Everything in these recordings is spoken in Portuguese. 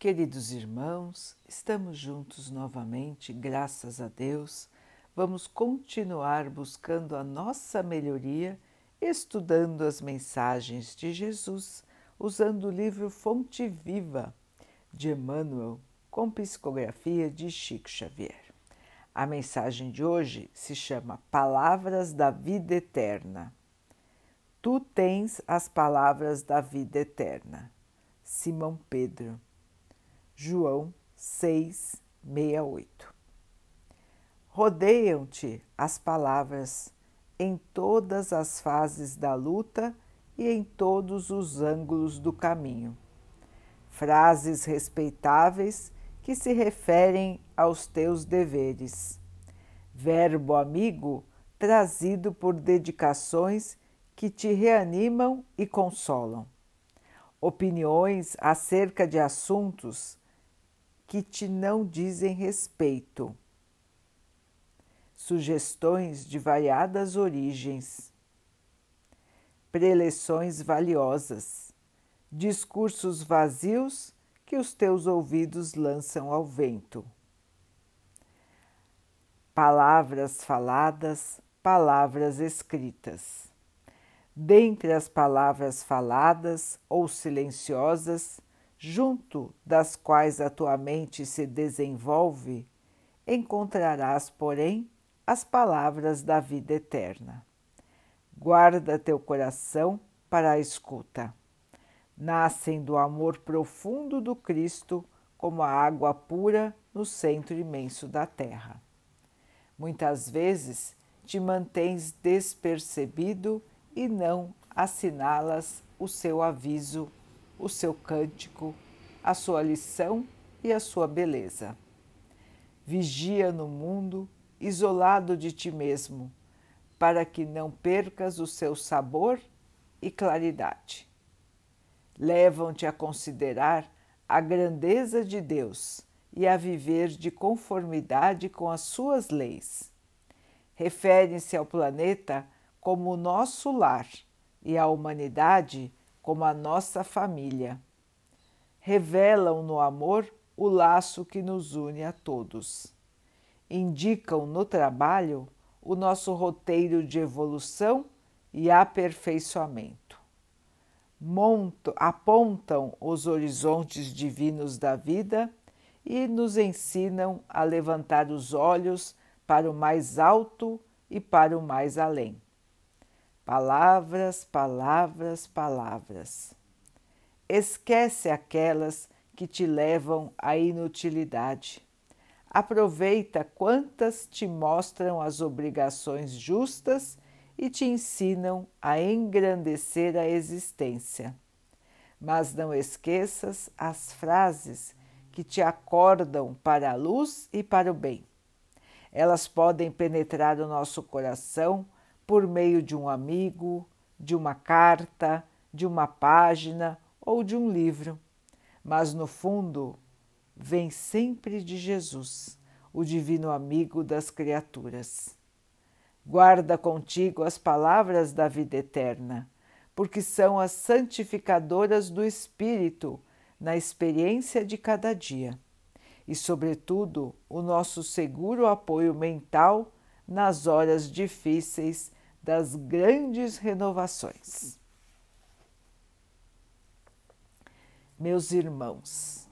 Queridos irmãos, estamos juntos novamente, graças a Deus. Vamos continuar buscando a nossa melhoria, estudando as mensagens de Jesus, usando o livro Fonte Viva de Emmanuel, com psicografia de Chico Xavier. A mensagem de hoje se chama Palavras da Vida Eterna. Tu tens as palavras da vida eterna. Simão Pedro. João 6, 68. Rodeiam-te as palavras em todas as fases da luta e em todos os ângulos do caminho. Frases respeitáveis que se referem aos teus deveres. Verbo amigo trazido por dedicações que te reanimam e consolam. Opiniões acerca de assuntos que te não dizem respeito. Sugestões de variadas origens. Preleções valiosas. Discursos vazios que os teus ouvidos lançam ao vento. Palavras faladas, palavras escritas. Dentre as palavras faladas ou silenciosas, junto das quais a tua mente se desenvolve, encontrarás, porém, as palavras da vida eterna. Guarda teu coração para a escuta. Nascem do amor profundo do Cristo como a água pura no centro imenso da terra. Muitas vezes te mantens despercebido e não assinalas o seu aviso o seu cântico, a sua lição e a sua beleza. Vigia no mundo, isolado de ti mesmo, para que não percas o seu sabor e claridade. Levam-te a considerar a grandeza de Deus e a viver de conformidade com as suas leis. Referem-se ao planeta como o nosso lar e à humanidade como a nossa família. Revelam no amor o laço que nos une a todos. Indicam no trabalho o nosso roteiro de evolução e aperfeiçoamento. Montam, apontam os horizontes divinos da vida e nos ensinam a levantar os olhos para o mais alto e para o mais além. Palavras, palavras, palavras. Esquece aquelas que te levam à inutilidade. Aproveita quantas te mostram as obrigações justas e te ensinam a engrandecer a existência. Mas não esqueças as frases que te acordam para a luz e para o bem. Elas podem penetrar o nosso coração por meio de um amigo, de uma carta, de uma página ou de um livro, mas no fundo vem sempre de Jesus, o divino amigo das criaturas. Guarda contigo as palavras da vida eterna, porque são as santificadoras do espírito na experiência de cada dia e, sobretudo, o nosso seguro apoio mental nas horas difíceis das grandes renovações. Meus irmãos,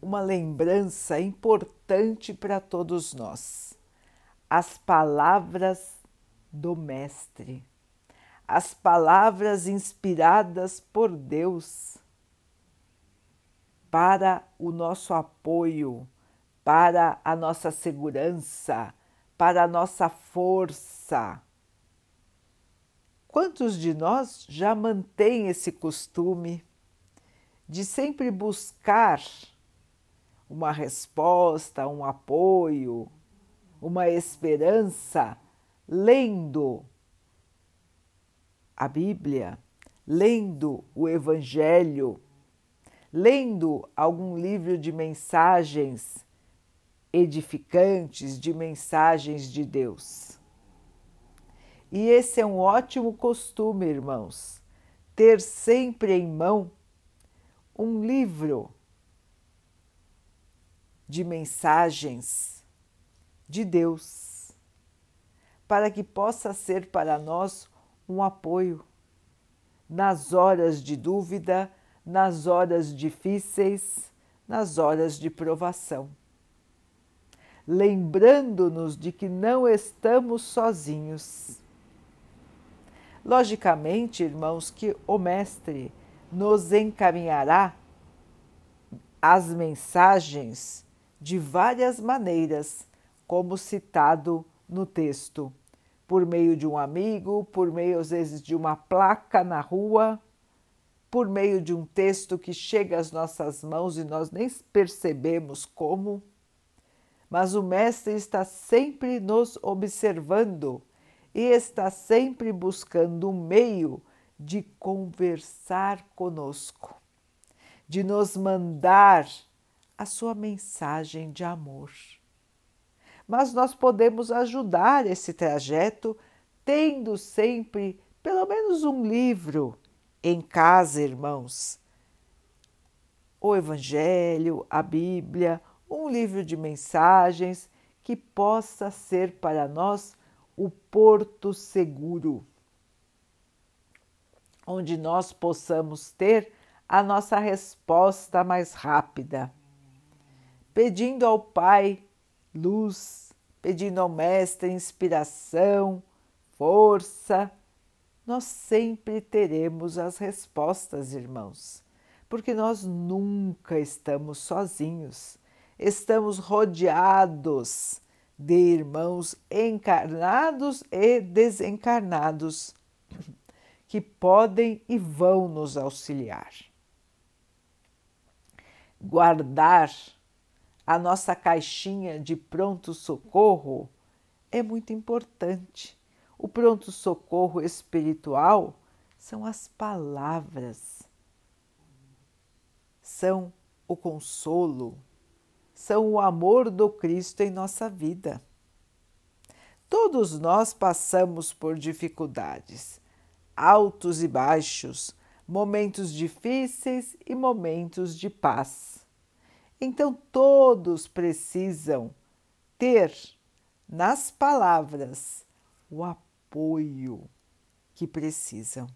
uma lembrança importante para todos nós: as palavras do Mestre, as palavras inspiradas por Deus para o nosso apoio, para a nossa segurança, para a nossa força Quantos de nós já mantém esse costume de sempre buscar uma resposta, um apoio, uma esperança lendo a Bíblia, lendo o Evangelho, lendo algum livro de mensagens edificantes, de mensagens de Deus. E esse é um ótimo costume, irmãos, ter sempre em mão um livro de mensagens de Deus, para que possa ser para nós um apoio nas horas de dúvida, nas horas difíceis, nas horas de provação. Lembrando-nos de que não estamos sozinhos. Logicamente, irmãos, que o Mestre nos encaminhará as mensagens de várias maneiras, como citado no texto, por meio de um amigo, por meio às vezes de uma placa na rua, por meio de um texto que chega às nossas mãos e nós nem percebemos como. Mas o Mestre está sempre nos observando e está sempre buscando um meio de conversar conosco, de nos mandar a sua mensagem de amor. Mas nós podemos ajudar esse trajeto tendo sempre pelo menos um livro em casa, irmãos. O Evangelho, a Bíblia, um livro de mensagens que possa ser para nós o porto seguro, onde nós possamos ter a nossa resposta mais rápida. Pedindo ao Pai luz, pedindo ao Mestre inspiração, força, nós sempre teremos as respostas, irmãos, porque nós nunca estamos sozinhos, estamos rodeados de irmãos encarnados e desencarnados que podem e vão nos auxiliar. Guardar a nossa caixinha de pronto-socorro é muito importante. O pronto-socorro espiritual são as palavras, são o consolo, são o amor do Cristo em nossa vida. Todos nós passamos por dificuldades, altos e baixos, momentos difíceis e momentos de paz. Então, todos precisam ter nas palavras o apoio que precisam.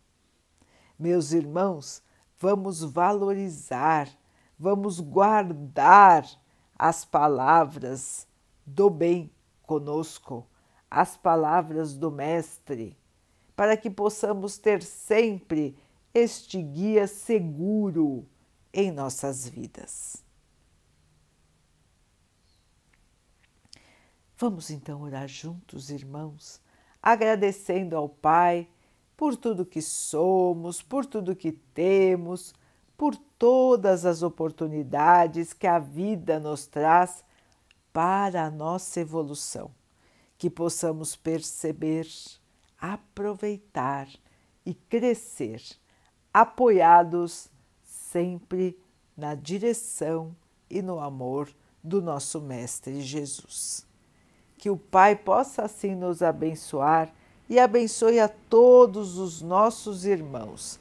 Meus irmãos, vamos valorizar, vamos guardar as palavras do bem conosco, as palavras do Mestre, para que possamos ter sempre este guia seguro em nossas vidas. Vamos então orar juntos, irmãos, agradecendo ao Pai por tudo que somos, por tudo que temos, por todas as oportunidades que a vida nos traz para a nossa evolução, que possamos perceber, aproveitar e crescer, apoiados sempre na direção e no amor do nosso Mestre Jesus que o Pai possa assim nos abençoar e abençoe a todos os nossos irmãos.